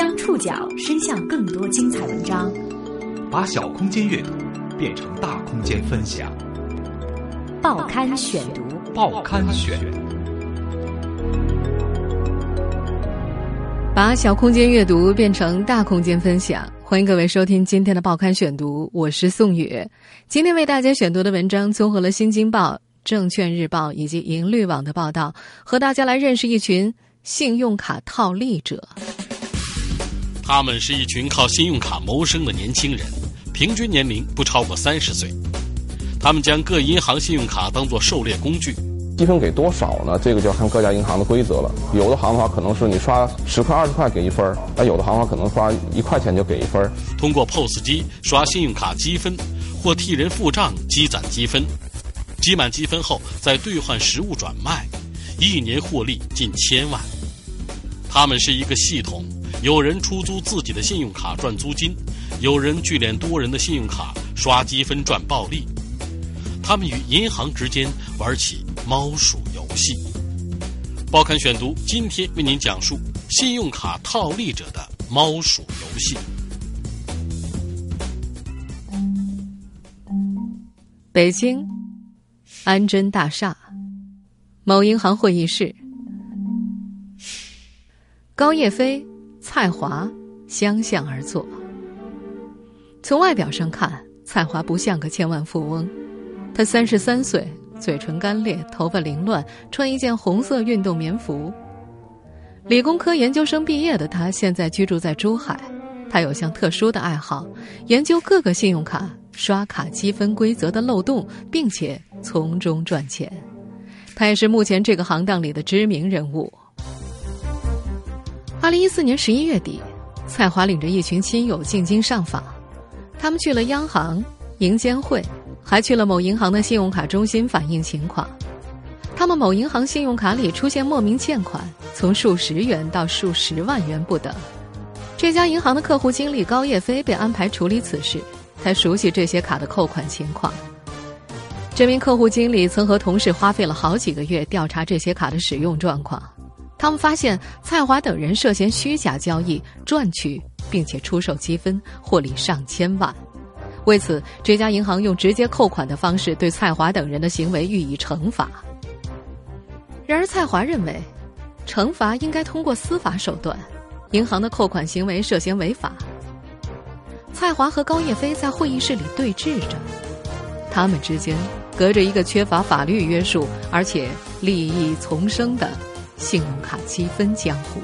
将触角伸向更多精彩文章，把小空间阅读变成大空间分享。报刊选读，报刊选，把小空间阅读变成大空间分享。欢迎各位收听今天的报刊选读，我是宋宇。今天为大家选读的文章综合了《新京报》、《证券日报》以及银律网的报道，和大家来认识一群信用卡套利者。他们是一群靠信用卡谋生的年轻人，平均年龄不超过三十岁。他们将各银行信用卡当作狩猎工具。积分给多少呢？这个就要看各家银行的规则了。有的行的话，可能是你刷十块、二十块给一分儿；那有的行的话，可能刷一块钱就给一分儿。通过 POS 机刷信用卡积分，或替人付账积攒积分，积满积分后再兑换实物转卖，一年获利近千万。他们是一个系统，有人出租自己的信用卡赚租金，有人聚敛多人的信用卡刷积分赚暴利。他们与银行之间玩起。猫鼠游戏，报刊选读今天为您讲述信用卡套利者的猫鼠游戏。北京安贞大厦某银行会议室，高叶飞、蔡华相向而坐。从外表上看，蔡华不像个千万富翁，他三十三岁。嘴唇干裂，头发凌乱，穿一件红色运动棉服。理工科研究生毕业的他，现在居住在珠海。他有项特殊的爱好，研究各个信用卡刷卡积分规则的漏洞，并且从中赚钱。他也是目前这个行当里的知名人物。二零一四年十一月底，蔡华领着一群亲友进京上访，他们去了央行、银监会。还去了某银行的信用卡中心反映情况，他们某银行信用卡里出现莫名欠款，从数十元到数十万元不等。这家银行的客户经理高叶飞被安排处理此事，他熟悉这些卡的扣款情况。这名客户经理曾和同事花费了好几个月调查这些卡的使用状况，他们发现蔡华等人涉嫌虚假交易赚取并且出售积分，获利上千万。为此，这家银行用直接扣款的方式对蔡华等人的行为予以惩罚。然而，蔡华认为，惩罚应该通过司法手段，银行的扣款行为涉嫌违法。蔡华和高叶飞在会议室里对峙着，他们之间隔着一个缺乏法律约束而且利益丛生的信用卡积分江湖。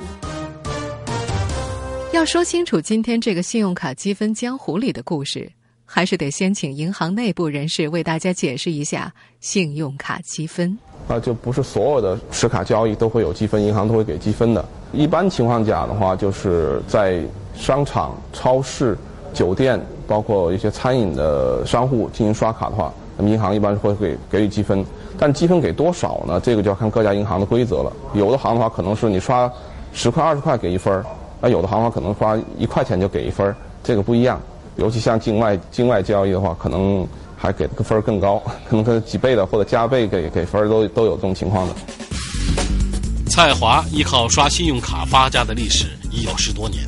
要说清楚今天这个信用卡积分江湖里的故事。还是得先请银行内部人士为大家解释一下信用卡积分。啊，就不是所有的持卡交易都会有积分，银行都会给积分的。一般情况下的话，就是在商场、超市、酒店，包括一些餐饮的商户进行刷卡的话，那么银行一般会给给予积分。但积分给多少呢？这个就要看各家银行的规则了。有的行的话，可能是你刷十块、二十块给一分儿；那有的行的话，可能刷一块钱就给一分儿，这个不一样。尤其像境外境外交易的话，可能还给个分更高，可能跟几倍的或者加倍给给分都都有这种情况的。蔡华依靠刷信用卡发家的历史已有十多年，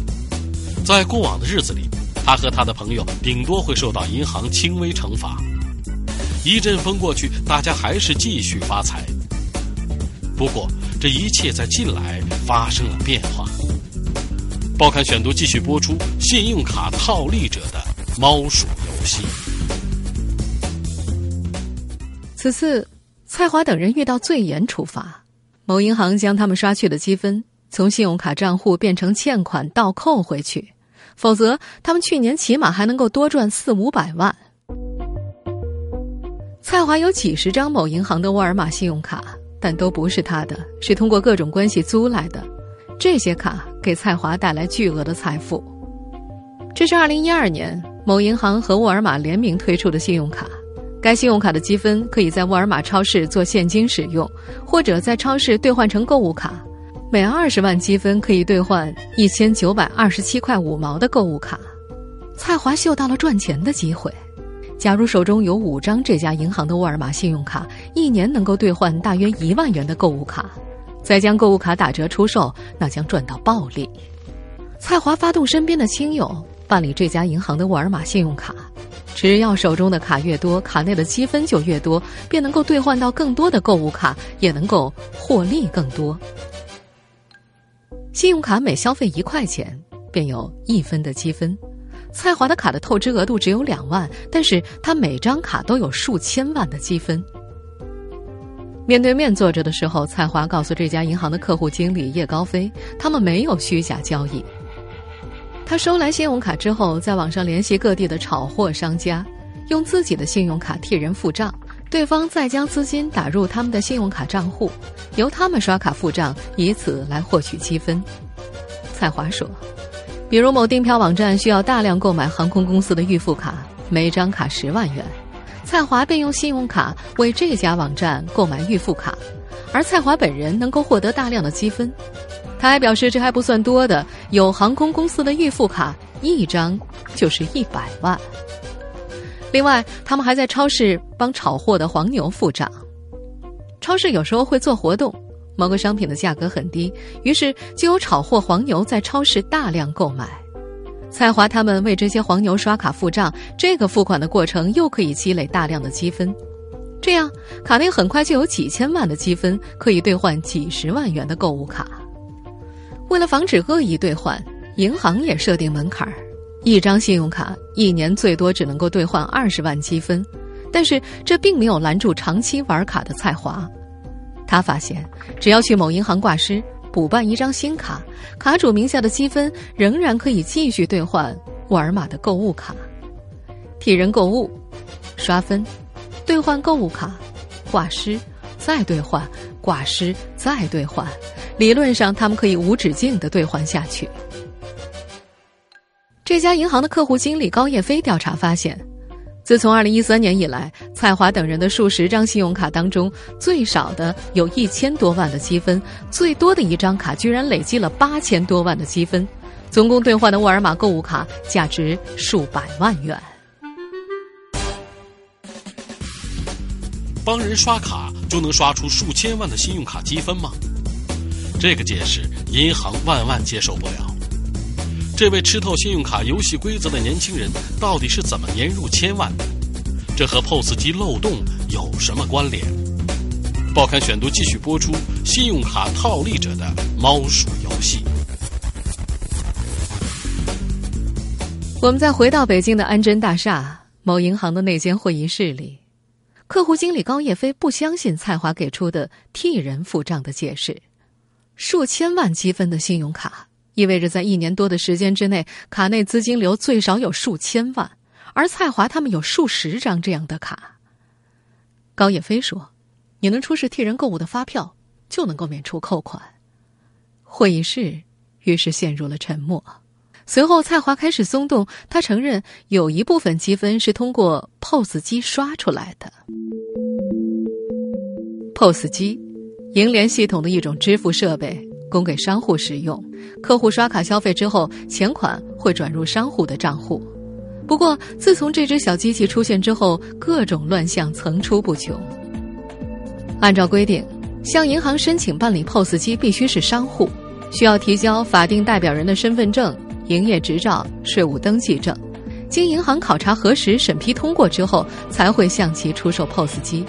在过往的日子里，他和他的朋友顶多会受到银行轻微惩罚。一阵风过去，大家还是继续发财。不过，这一切在近来发生了变化。报刊选读继续播出：信用卡套利者的猫鼠游戏。此次，蔡华等人遇到最严处罚，某银行将他们刷去的积分从信用卡账户变成欠款倒扣回去，否则他们去年起码还能够多赚四五百万。蔡华有几十张某银行的沃尔玛信用卡，但都不是他的，是通过各种关系租来的。这些卡给蔡华带来巨额的财富。这是二零一二年某银行和沃尔玛联名推出的信用卡，该信用卡的积分可以在沃尔玛超市做现金使用，或者在超市兑换成购物卡。每二十万积分可以兑换一千九百二十七块五毛的购物卡。蔡华嗅到了赚钱的机会。假如手中有五张这家银行的沃尔玛信用卡，一年能够兑换大约一万元的购物卡。再将购物卡打折出售，那将赚到暴利。蔡华发动身边的亲友办理这家银行的沃尔玛信用卡，只要手中的卡越多，卡内的积分就越多，便能够兑换到更多的购物卡，也能够获利更多。信用卡每消费一块钱，便有一分的积分。蔡华的卡的透支额度只有两万，但是他每张卡都有数千万的积分。面对面坐着的时候，蔡华告诉这家银行的客户经理叶高飞，他们没有虚假交易。他收来信用卡之后，在网上联系各地的炒货商家，用自己的信用卡替人付账，对方再将资金打入他们的信用卡账户，由他们刷卡付账，以此来获取积分。蔡华说。比如某订票网站需要大量购买航空公司的预付卡，每张卡十万元，蔡华便用信用卡为这家网站购买预付卡，而蔡华本人能够获得大量的积分。他还表示，这还不算多的，有航空公司的预付卡一张就是一百万。另外，他们还在超市帮炒货的黄牛付账，超市有时候会做活动。某个商品的价格很低，于是就有炒货黄牛在超市大量购买。蔡华他们为这些黄牛刷卡付账，这个付款的过程又可以积累大量的积分，这样卡内很快就有几千万的积分，可以兑换几十万元的购物卡。为了防止恶意兑换，银行也设定门槛儿，一张信用卡一年最多只能够兑换二十万积分，但是这并没有拦住长期玩卡的蔡华。他发现，只要去某银行挂失，补办一张新卡，卡主名下的积分仍然可以继续兑换沃尔玛的购物卡。替人购物、刷分、兑换购物卡、挂失、再兑换、挂失、再兑换，理论上他们可以无止境的兑换下去。这家银行的客户经理高叶飞调查发现。自从二零一三年以来，蔡华等人的数十张信用卡当中，最少的有一千多万的积分，最多的一张卡居然累积了八千多万的积分，总共兑换的沃尔玛购物卡价值数百万元。帮人刷卡就能刷出数千万的信用卡积分吗？这个解释，银行万万接受不了。这位吃透信用卡游戏规则的年轻人到底是怎么年入千万的？这和 POS 机漏洞有什么关联？报刊选读继续播出：信用卡套利者的猫鼠游戏。我们再回到北京的安贞大厦某银行的那间会议室里，客户经理高叶飞不相信蔡华给出的替人付账的解释，数千万积分的信用卡。意味着在一年多的时间之内，卡内资金流最少有数千万，而蔡华他们有数十张这样的卡。高叶飞说：“你能出示替人购物的发票，就能够免除扣款。”会议室于是陷入了沉默。随后，蔡华开始松动，他承认有一部分积分是通过 POS 机刷出来的。POS 机，银联系统的一种支付设备。供给商户使用，客户刷卡消费之后，钱款会转入商户的账户。不过，自从这只小机器出现之后，各种乱象层出不穷。按照规定，向银行申请办理 POS 机必须是商户，需要提交法定代表人的身份证、营业执照、税务登记证，经银行考察核实、审批通过之后，才会向其出售 POS 机。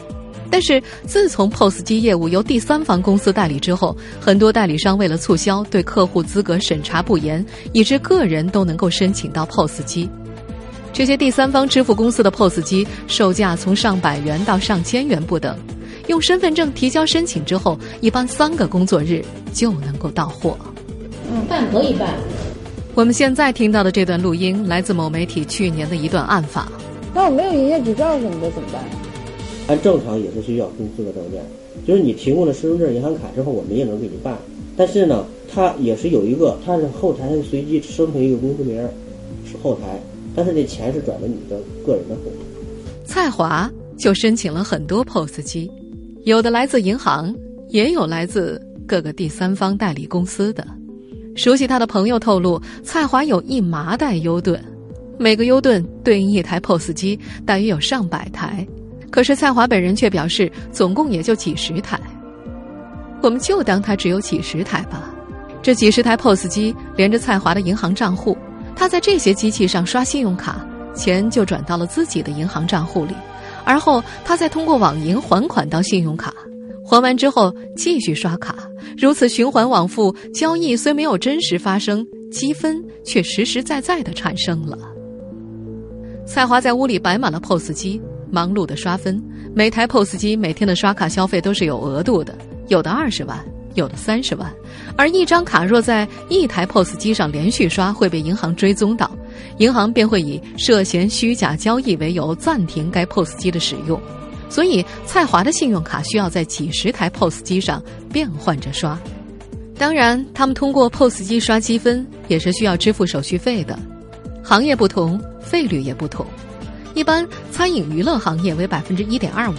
但是，自从 POS 机业务由第三方公司代理之后，很多代理商为了促销，对客户资格审查不严，以致个人都能够申请到 POS 机。这些第三方支付公司的 POS 机售价从上百元到上千元不等，用身份证提交申请之后，一般三个工作日就能够到货。嗯，办可以办。我们现在听到的这段录音来自某媒体去年的一段暗访。那我没有营业执照什么的怎么办？按正常也是需要公司的证件，就是你提供了身份证、银行卡之后，我们也能给你办。但是呢，它也是有一个，它是后台随机生成一个公司名，是后台，但是这钱是转的你的个人的户。蔡华就申请了很多 POS 机，有的来自银行，也有来自各个第三方代理公司的。熟悉他的朋友透露，蔡华有一麻袋优盾，每个优盾对应一台 POS 机，大约有上百台。可是蔡华本人却表示，总共也就几十台。我们就当他只有几十台吧。这几十台 POS 机连着蔡华的银行账户，他在这些机器上刷信用卡，钱就转到了自己的银行账户里，而后他再通过网银还款到信用卡，还完之后继续刷卡，如此循环往复，交易虽没有真实发生，积分却实实在在的产生了。蔡华在屋里摆满了 POS 机，忙碌的刷分，每台 POS 机每天的刷卡消费都是有额度的，有的二十万。有的三十万，而一张卡若在一台 POS 机上连续刷，会被银行追踪到，银行便会以涉嫌虚假交易为由暂停该 POS 机的使用。所以，蔡华的信用卡需要在几十台 POS 机上变换着刷。当然，他们通过 POS 机刷积分也是需要支付手续费的，行业不同，费率也不同。一般餐饮娱乐行业为百分之一点二五。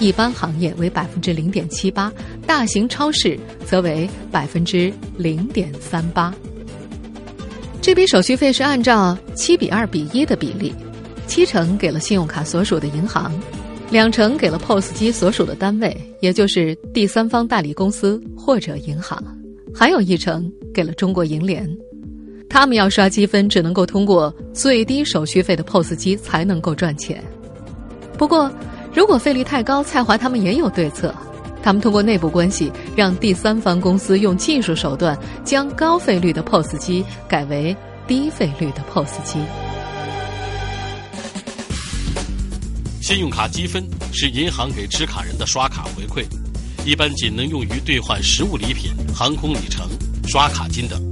一般行业为百分之零点七八，大型超市则为百分之零点三八。这笔手续费是按照七比二比一的比例，七成给了信用卡所属的银行，两成给了 POS 机所属的单位，也就是第三方代理公司或者银行，还有一成给了中国银联。他们要刷积分，只能够通过最低手续费的 POS 机才能够赚钱。不过。如果费率太高，蔡华他们也有对策。他们通过内部关系，让第三方公司用技术手段将高费率的 POS 机改为低费率的 POS 机。信用卡积分是银行给持卡人的刷卡回馈，一般仅能用于兑换实物礼品、航空里程、刷卡金等。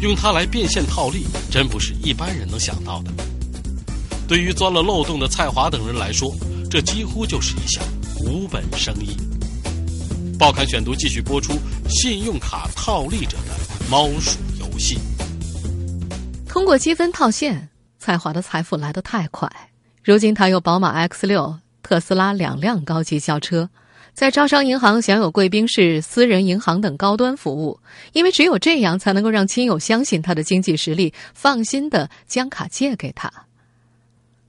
用它来变现套利，真不是一般人能想到的。对于钻了漏洞的蔡华等人来说，这几乎就是一项无本生意。报刊选读继续播出：信用卡套利者的猫鼠游戏。通过积分套现，蔡华的财富来得太快。如今他有宝马 X 六、特斯拉两辆高级轿车，在招商银行享有贵宾室、私人银行等高端服务。因为只有这样，才能够让亲友相信他的经济实力，放心的将卡借给他。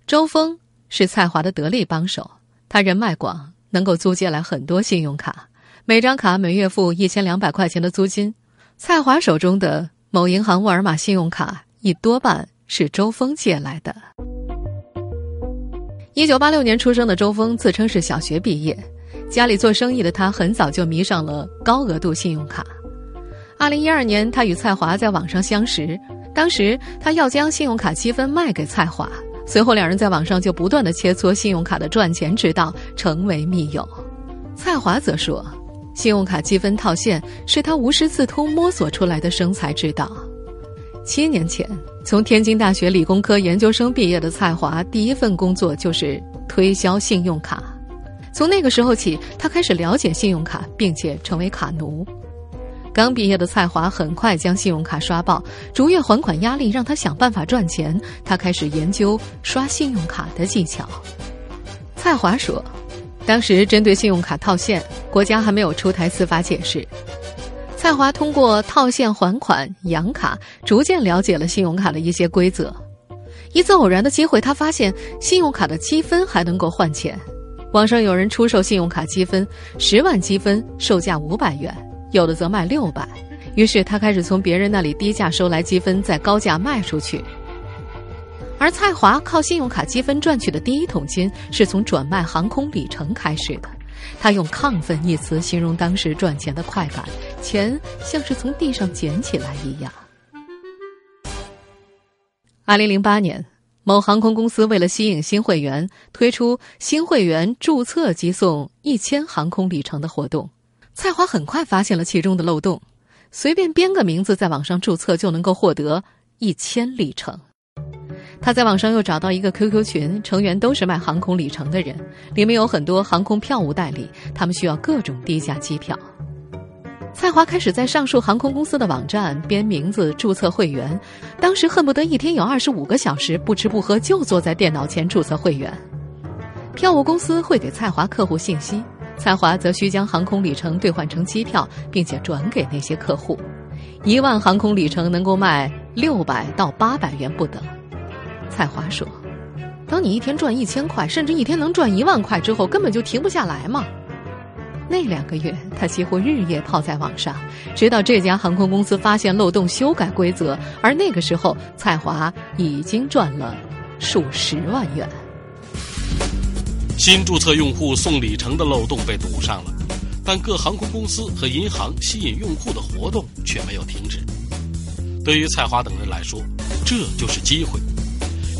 周峰。是蔡华的得力帮手，他人脉广，能够租借来很多信用卡，每张卡每月付一千两百块钱的租金。蔡华手中的某银行沃尔玛信用卡，一多半是周峰借来的。一九八六年出生的周峰自称是小学毕业，家里做生意的他很早就迷上了高额度信用卡。二零一二年，他与蔡华在网上相识，当时他要将信用卡积分卖给蔡华。随后，两人在网上就不断的切磋信用卡的赚钱之道，成为密友。蔡华则说，信用卡积分套现是他无师自通摸索出来的生财之道。七年前，从天津大学理工科研究生毕业的蔡华，第一份工作就是推销信用卡。从那个时候起，他开始了解信用卡，并且成为卡奴。刚毕业的蔡华很快将信用卡刷爆，逐月还款压力让他想办法赚钱。他开始研究刷信用卡的技巧。蔡华说：“当时针对信用卡套现，国家还没有出台司法解释。蔡华通过套现还款、养卡，逐渐了解了信用卡的一些规则。一次偶然的机会，他发现信用卡的积分还能够换钱。网上有人出售信用卡积分，十万积分售价五百元。”有的则卖六百，于是他开始从别人那里低价收来积分，再高价卖出去。而蔡华靠信用卡积分赚取的第一桶金，是从转卖航空里程开始的。他用“亢奋”一词形容当时赚钱的快感，钱像是从地上捡起来一样。二零零八年，某航空公司为了吸引新会员，推出新会员注册即送一千航空里程的活动。蔡华很快发现了其中的漏洞，随便编个名字在网上注册就能够获得一千里程。他在网上又找到一个 QQ 群，成员都是卖航空里程的人，里面有很多航空票务代理，他们需要各种低价机票。蔡华开始在上述航空公司的网站编名字注册会员，当时恨不得一天有二十五个小时不吃不喝就坐在电脑前注册会员。票务公司会给蔡华客户信息。蔡华则需将航空里程兑换成机票，并且转给那些客户。一万航空里程能够卖六百到八百元不等。蔡华说：“当你一天赚一千块，甚至一天能赚一万块之后，根本就停不下来嘛。”那两个月，他几乎日夜泡在网上，直到这家航空公司发现漏洞，修改规则。而那个时候，蔡华已经赚了数十万元。新注册用户送里程的漏洞被堵上了，但各航空公司和银行吸引用户的活动却没有停止。对于蔡华等人来说，这就是机会。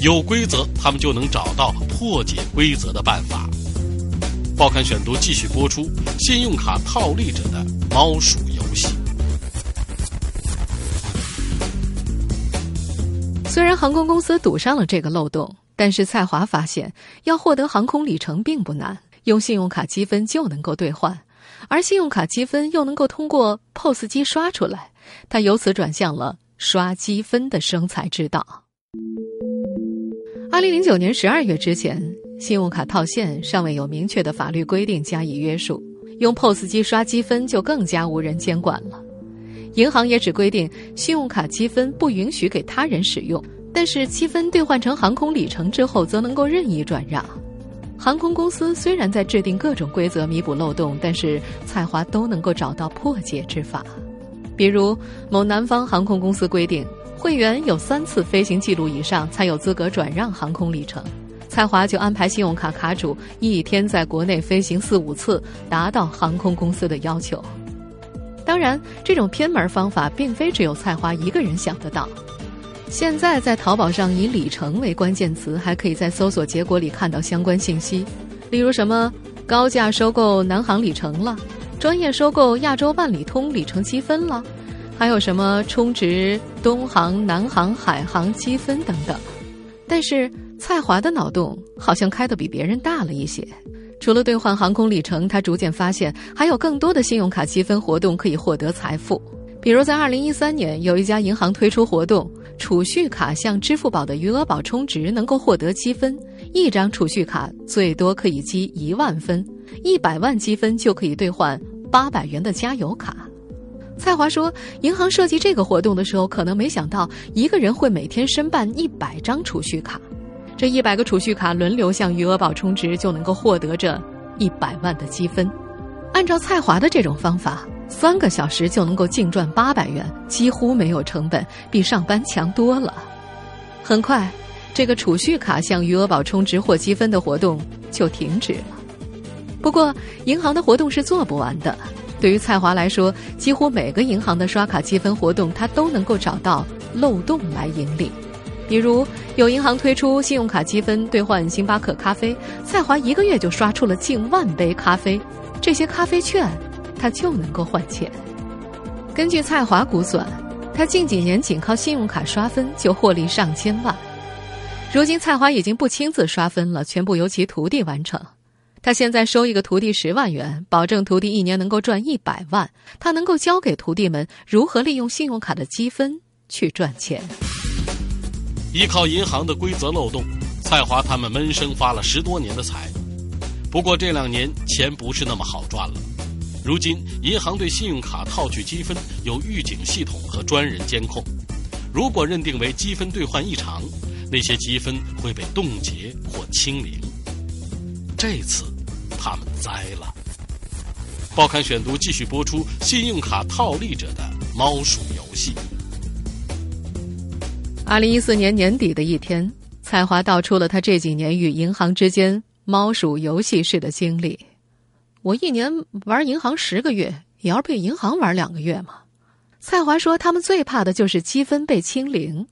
有规则，他们就能找到破解规则的办法。报刊选读继续播出：信用卡套利者的猫鼠游戏。虽然航空公司堵上了这个漏洞，但是蔡华发现，要获得航空里程并不难，用信用卡积分就能够兑换，而信用卡积分又能够通过 POS 机刷出来。他由此转向了刷积分的生财之道。二零零九年十二月之前。信用卡套现尚未有明确的法律规定加以约束，用 POS 机刷积分就更加无人监管了。银行也只规定信用卡积分不允许给他人使用，但是积分兑换成航空里程之后则能够任意转让。航空公司虽然在制定各种规则弥补漏洞，但是蔡华都能够找到破解之法。比如，某南方航空公司规定，会员有三次飞行记录以上才有资格转让航空里程。蔡华就安排信用卡卡主一天在国内飞行四五次，达到航空公司的要求。当然，这种偏门方法并非只有蔡华一个人想得到。现在在淘宝上以“里程”为关键词，还可以在搜索结果里看到相关信息，例如什么高价收购南航里程了，专业收购亚洲万里通里程积分了，还有什么充值东航、南航、海航积分等等。但是。蔡华的脑洞好像开得比别人大了一些。除了兑换航空里程，他逐渐发现还有更多的信用卡积分活动可以获得财富。比如，在二零一三年，有一家银行推出活动，储蓄卡向支付宝的余额宝充值能够获得积分，一张储蓄卡最多可以积一万分，一百万积分就可以兑换八百元的加油卡。蔡华说，银行设计这个活动的时候，可能没想到一个人会每天申办一百张储蓄卡。这一百个储蓄卡轮流向余额宝充值，就能够获得这一百万的积分。按照蔡华的这种方法，三个小时就能够净赚八百元，几乎没有成本，比上班强多了。很快，这个储蓄卡向余额宝充值获积分的活动就停止了。不过，银行的活动是做不完的。对于蔡华来说，几乎每个银行的刷卡积分活动，他都能够找到漏洞来盈利。比如有银行推出信用卡积分兑换星巴克咖啡，蔡华一个月就刷出了近万杯咖啡，这些咖啡券他就能够换钱。根据蔡华估算，他近几年仅靠信用卡刷分就获利上千万。如今蔡华已经不亲自刷分了，全部由其徒弟完成。他现在收一个徒弟十万元，保证徒弟一年能够赚一百万。他能够教给徒弟们如何利用信用卡的积分去赚钱。依靠银行的规则漏洞，蔡华他们闷声发了十多年的财。不过这两年钱不是那么好赚了。如今银行对信用卡套取积分有预警系统和专人监控，如果认定为积分兑换异常，那些积分会被冻结或清零。这次他们栽了。报刊选读继续播出：信用卡套利者的猫鼠游戏。二零一四年年底的一天，蔡华道出了他这几年与银行之间猫鼠游戏式的经历。我一年玩银行十个月，也要被银行玩两个月嘛。蔡华说，他们最怕的就是积分被清零。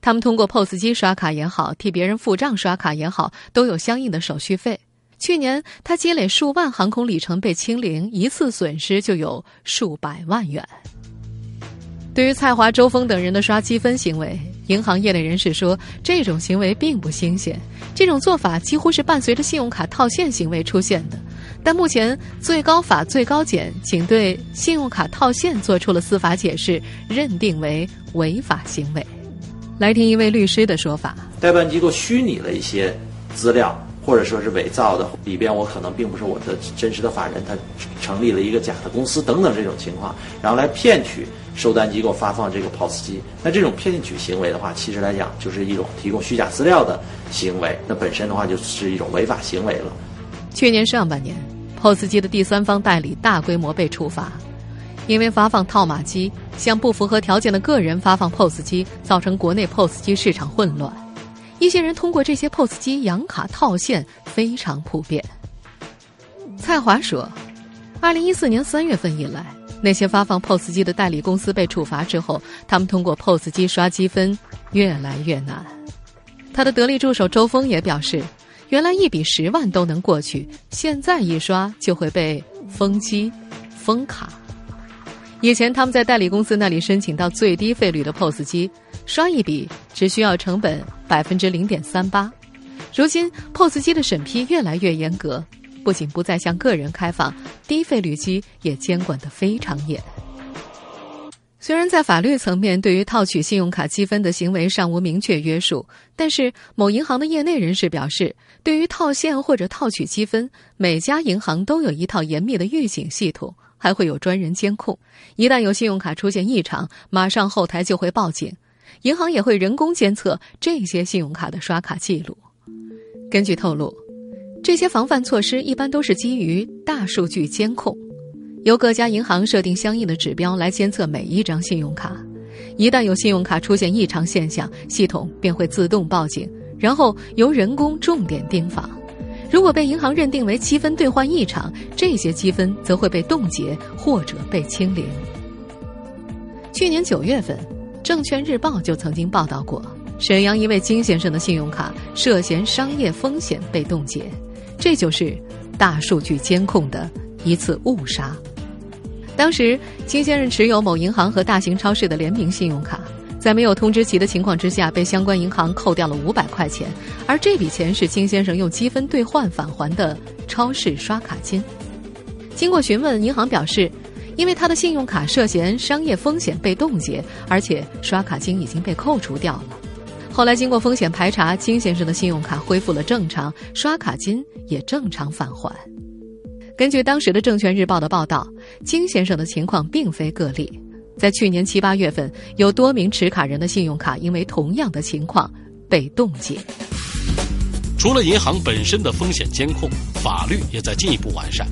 他们通过 POS 机刷卡也好，替别人付账刷卡也好，都有相应的手续费。去年他积累数万航空里程被清零，一次损失就有数百万元。对于蔡华、周峰等人的刷积分行为，银行业内人士说，这种行为并不新鲜，这种做法几乎是伴随着信用卡套现行为出现的。但目前最高法、最高检仅对信用卡套现做出了司法解释，认定为违法行为。来听一位律师的说法：代办机构虚拟了一些资料，或者说是伪造的，里边我可能并不是我的真实的法人，他成立了一个假的公司等等这种情况，然后来骗取。收单机构发放这个 POS 机，那这种骗取行为的话，其实来讲就是一种提供虚假资料的行为，那本身的话就是一种违法行为了。去年上半年，POS 机的第三方代理大规模被处罚，因为发放套码机向不符合条件的个人发放 POS 机，造成国内 POS 机市场混乱。一些人通过这些 POS 机养卡套现非常普遍。蔡华说，二零一四年三月份以来，那些发放 POS 机的代理公司被处罚之后，他们通过 POS 机刷积分越来越难。他的得力助手周峰也表示，原来一笔十万都能过去，现在一刷就会被封机、封卡。以前他们在代理公司那里申请到最低费率的 POS 机，刷一笔只需要成本百分之零点三八。如今 POS 机的审批越来越严格，不仅不再向个人开放，低费率机也监管得非常严。虽然在法律层面对于套取信用卡积分的行为尚无明确约束，但是某银行的业内人士表示，对于套现或者套取积分，每家银行都有一套严密的预警系统。还会有专人监控，一旦有信用卡出现异常，马上后台就会报警，银行也会人工监测这些信用卡的刷卡记录。根据透露，这些防范措施一般都是基于大数据监控，由各家银行设定相应的指标来监测每一张信用卡，一旦有信用卡出现异常现象，系统便会自动报警，然后由人工重点盯防。如果被银行认定为积分兑换异常，这些积分则会被冻结或者被清零。去年九月份，《证券日报》就曾经报道过，沈阳一位金先生的信用卡涉嫌商业风险被冻结，这就是大数据监控的一次误杀。当时，金先生持有某银行和大型超市的联名信用卡。在没有通知其的情况之下，被相关银行扣掉了五百块钱，而这笔钱是金先生用积分兑换返还的超市刷卡金。经过询问，银行表示，因为他的信用卡涉嫌商业风险被冻结，而且刷卡金已经被扣除掉了。后来经过风险排查，金先生的信用卡恢复了正常，刷卡金也正常返还。根据当时的《证券日报》的报道，金先生的情况并非个例。在去年七八月份，有多名持卡人的信用卡因为同样的情况被冻结。除了银行本身的风险监控，法律也在进一步完善。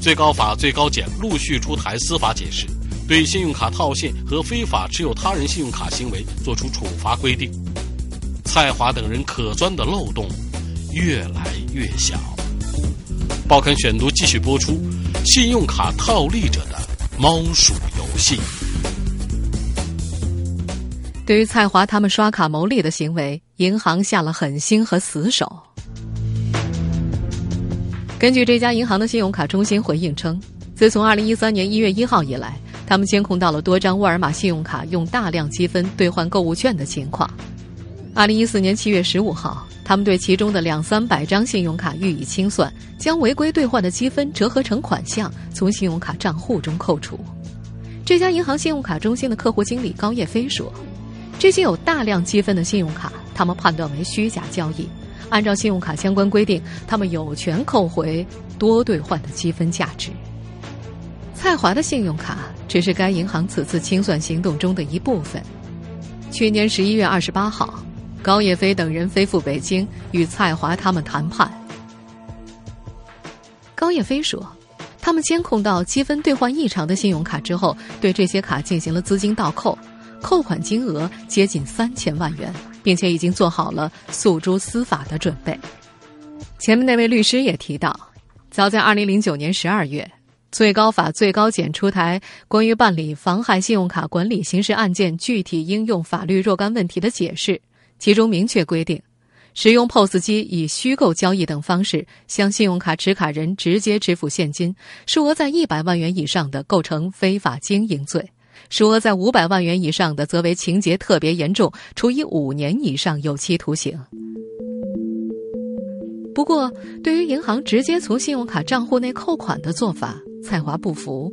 最高法、最高检陆续出台司法解释，对信用卡套现和非法持有他人信用卡行为作出处罚规定。蔡华等人可钻的漏洞越来越小。报刊选读继续播出：信用卡套利者的猫鼠游。戏。对于蔡华他们刷卡牟利的行为，银行下了狠心和死手。根据这家银行的信用卡中心回应称，自从二零一三年一月一号以来，他们监控到了多张沃尔玛信用卡用大量积分兑换购物券的情况。二零一四年七月十五号，他们对其中的两三百张信用卡予以清算，将违规兑换的积分折合成款项，从信用卡账户中扣除。这家银行信用卡中心的客户经理高叶飞说：“这些有大量积分的信用卡，他们判断为虚假交易。按照信用卡相关规定，他们有权扣回多兑换的积分价值。”蔡华的信用卡只是该银行此次清算行动中的一部分。去年十一月二十八号，高叶飞等人飞赴北京与蔡华他们谈判。高叶飞说。他们监控到积分兑换异常的信用卡之后，对这些卡进行了资金倒扣，扣款金额接近三千万元，并且已经做好了诉诸司法的准备。前面那位律师也提到，早在二零零九年十二月，最高法、最高检出台关于办理妨害信用卡管理刑事案件具体应用法律若干问题的解释，其中明确规定。使用 POS 机以虚构交易等方式向信用卡持卡人直接支付现金，数额在一百万元以上的，构成非法经营罪；数额在五百万元以上的，则为情节特别严重，处以五年以上有期徒刑。不过，对于银行直接从信用卡账户内扣款的做法，蔡华不服。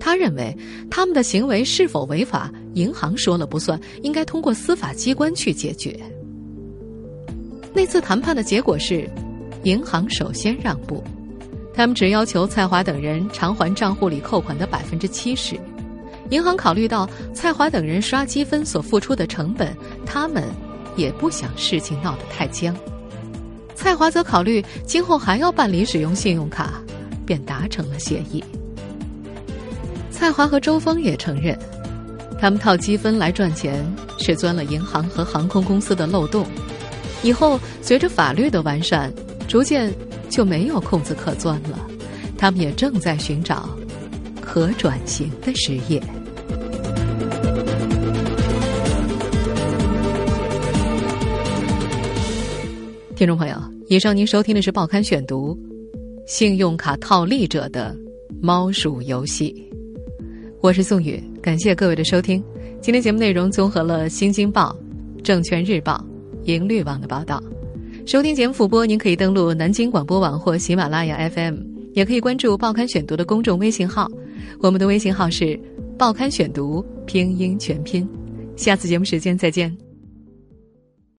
他认为，他们的行为是否违法，银行说了不算，应该通过司法机关去解决。那次谈判的结果是，银行首先让步，他们只要求蔡华等人偿还账户里扣款的百分之七十。银行考虑到蔡华等人刷积分所付出的成本，他们也不想事情闹得太僵。蔡华则考虑今后还要办理使用信用卡，便达成了协议。蔡华和周峰也承认，他们靠积分来赚钱是钻了银行和航空公司的漏洞。以后随着法律的完善，逐渐就没有空子可钻了。他们也正在寻找可转型的事业。听众朋友，以上您收听的是《报刊选读》，信用卡套利者的猫鼠游戏。我是宋宇，感谢各位的收听。今天节目内容综合了《新京报》《证券日报》《银律网》的报道。收听节目复播，您可以登录南京广播网或喜马拉雅 FM，也可以关注《报刊选读》的公众微信号。我们的微信号是《报刊选读》拼音全拼。下次节目时间再见。